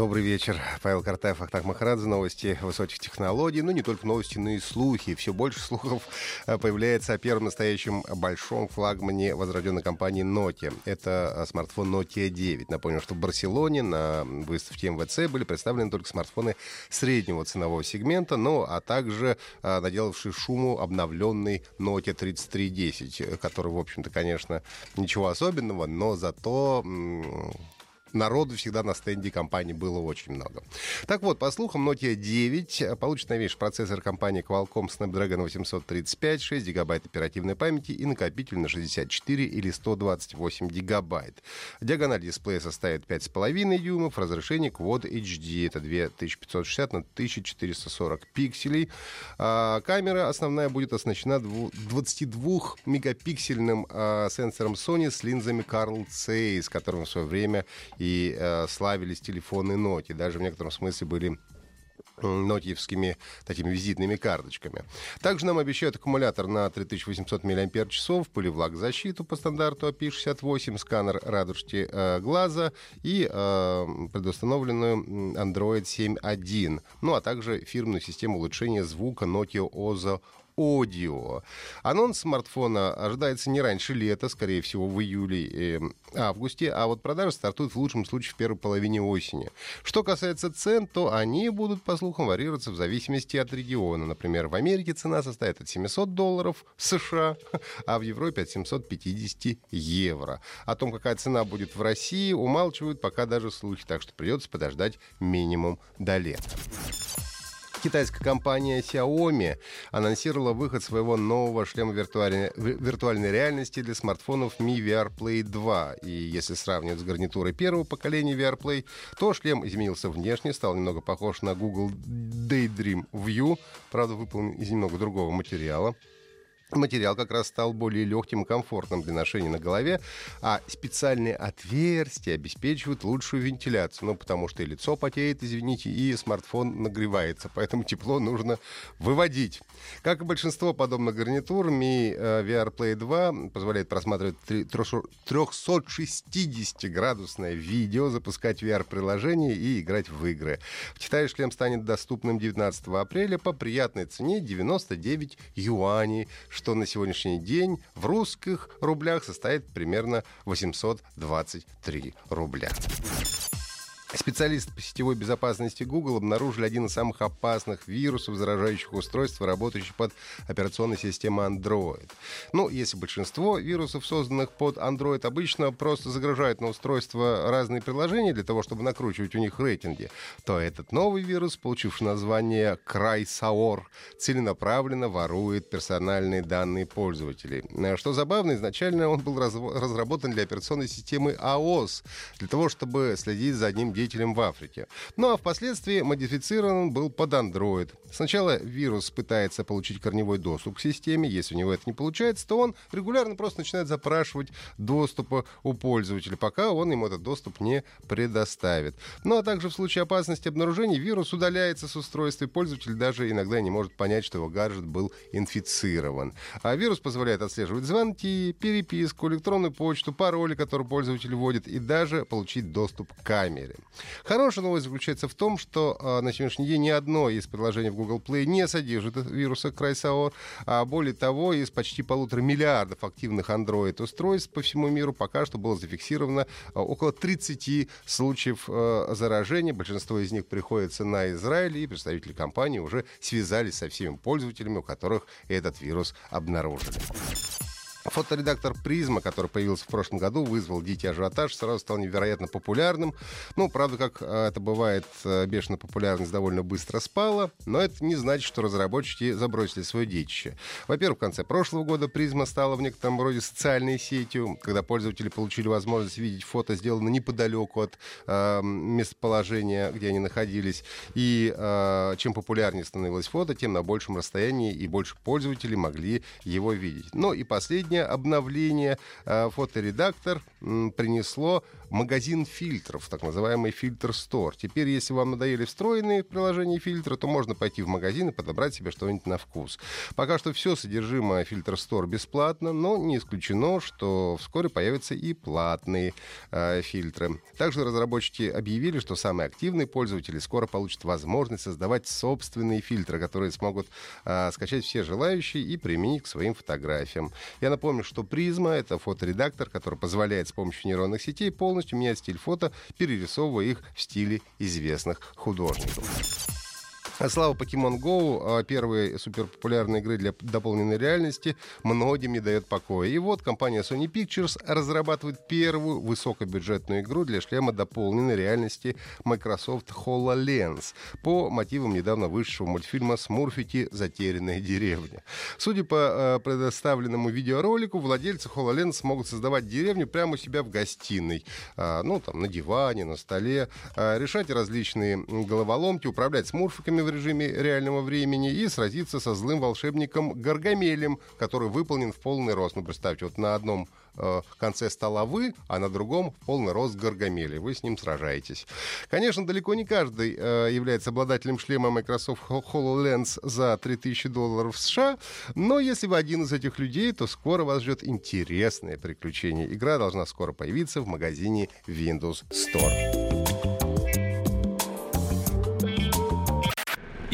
Добрый вечер. Павел Картаев, Ахтак Махарадзе. Новости высоких технологий. Ну, не только новости, но и слухи. Все больше слухов э, появляется о первом настоящем большом флагмане возрожденной компании Nokia. Это э, смартфон Nokia 9. Напомню, что в Барселоне на выставке МВЦ были представлены только смартфоны среднего ценового сегмента, ну, а также э, наделавший шуму обновленный Nokia 3310, который, в общем-то, конечно, ничего особенного, но зато народу всегда на стенде компании было очень много. Так вот, по слухам, Nokia 9 получит новейший процессор компании Qualcomm Snapdragon 835, 6 гигабайт оперативной памяти и накопитель на 64 или 128 гигабайт. Диагональ дисплея составит 5,5 дюймов, разрешение Quad HD, это 2560 на 1440 пикселей. А камера основная будет оснащена 22-мегапиксельным а, сенсором Sony с линзами Carl Zeiss, которым в свое время и э, славились телефоны Nokia. Даже в некотором смысле были нотиевскими такими визитными карточками. Также нам обещают аккумулятор на 3800 мАч, пылевлаг-защиту по стандарту API-68, сканер радужки э, глаза и э, предустановленную Android 7.1, ну а также фирменную систему улучшения звука Nokia Ozo Audio. Анонс смартфона ожидается не раньше лета, скорее всего, в июле и августе, а вот продажи стартуют в лучшем случае в первой половине осени. Что касается цен, то они будут, по слухам, варьироваться в зависимости от региона. Например, в Америке цена составит от 700 долларов США, а в Европе от 750 евро. О том, какая цена будет в России, умалчивают пока даже слухи, так что придется подождать минимум до лета. Китайская компания Xiaomi анонсировала выход своего нового шлема виртуальной, виртуальной реальности для смартфонов Mi VR Play 2. И если сравнивать с гарнитурой первого поколения VR Play, то шлем изменился внешне, стал немного похож на Google Daydream View, правда, выполнен из немного другого материала. Материал как раз стал более легким и комфортным для ношения на голове, а специальные отверстия обеспечивают лучшую вентиляцию. Ну, потому что и лицо потеет, извините, и смартфон нагревается, поэтому тепло нужно выводить. Как и большинство подобных гарнитур, Mi э, VR Play 2 позволяет просматривать 360-градусное видео, запускать VR-приложения и играть в игры. В Китае шлем станет доступным 19 апреля по приятной цене 99 юаней, что на сегодняшний день в русских рублях составит примерно 823 рубля. Специалисты по сетевой безопасности Google обнаружили один из самых опасных вирусов, заражающих устройства, работающих под операционной системой Android. Ну, если большинство вирусов, созданных под Android, обычно просто загружают на устройство разные приложения для того, чтобы накручивать у них рейтинги, то этот новый вирус, получивший название Крайсаор, целенаправленно ворует персональные данные пользователей. Что забавно, изначально он был разработан для операционной системы iOS, для того, чтобы следить за одним деятелем в Африке. Ну а впоследствии модифицирован был под Android. Сначала вирус пытается получить корневой доступ к системе. Если у него это не получается, то он регулярно просто начинает запрашивать доступа у пользователя, пока он ему этот доступ не предоставит. Ну а также в случае опасности обнаружения вирус удаляется с устройства, и пользователь даже иногда не может понять, что его гаджет был инфицирован. А вирус позволяет отслеживать звонки, переписку, электронную почту, пароли, которые пользователь вводит, и даже получить доступ к камере. Хорошая новость заключается в том, что э, на сегодняшний день ни одно из приложений в Google Play не содержит вируса Крайсаор, а более того, из почти полутора миллиардов активных Android-устройств по всему миру пока что было зафиксировано э, около 30 случаев э, заражения. Большинство из них приходится на Израиль, и представители компании уже связались со всеми пользователями, у которых этот вирус обнаружили. Фоторедактор «Призма», который появился в прошлом году, вызвал дикий ажиотаж, сразу стал невероятно популярным. Ну, правда, как э, это бывает, э, бешено популярность довольно быстро спала, но это не значит, что разработчики забросили свое детище. Во-первых, в конце прошлого года «Призма» стала в некотором роде социальной сетью, когда пользователи получили возможность видеть фото, сделанное неподалеку от э, местоположения, где они находились. И э, чем популярнее становилось фото, тем на большем расстоянии и больше пользователей могли его видеть. Ну и последнее последнее обновление э, фоторедактор принесло магазин фильтров, так называемый фильтр Store. Теперь, если вам надоели встроенные приложения фильтра, то можно пойти в магазин и подобрать себе что-нибудь на вкус. Пока что все содержимое фильтр Store бесплатно, но не исключено, что вскоре появятся и платные э, фильтры. Также разработчики объявили, что самые активные пользователи скоро получат возможность создавать собственные фильтры, которые смогут э, скачать все желающие и применить к своим фотографиям. Я напомню, что Призма — это фоторедактор, который позволяет с помощью нейронных сетей полностью менять стиль фото, перерисовывая их в стиле известных художников. Слава Pokemon Go, а, первой суперпопулярной игры для дополненной реальности, многим не дает покоя. И вот компания Sony Pictures разрабатывает первую высокобюджетную игру для шлема дополненной реальности Microsoft HoloLens по мотивам недавно вышедшего мультфильма «Смурфики. Затерянная деревня». Судя по э, предоставленному видеоролику, владельцы HoloLens смогут создавать деревню прямо у себя в гостиной. Ну, там, на диване, на столе. Решать различные головоломки, управлять смурфиками в режиме реального времени и сразиться со злым волшебником Гаргамелем, который выполнен в полный рост. Ну, представьте, вот на одном э, конце стола вы, а на другом полный рост Гаргамели. Вы с ним сражаетесь. Конечно, далеко не каждый э, является обладателем шлема Microsoft HoloLens за 3000 долларов США, но если вы один из этих людей, то скоро вас ждет интересное приключение. Игра должна скоро появиться в магазине Windows Store.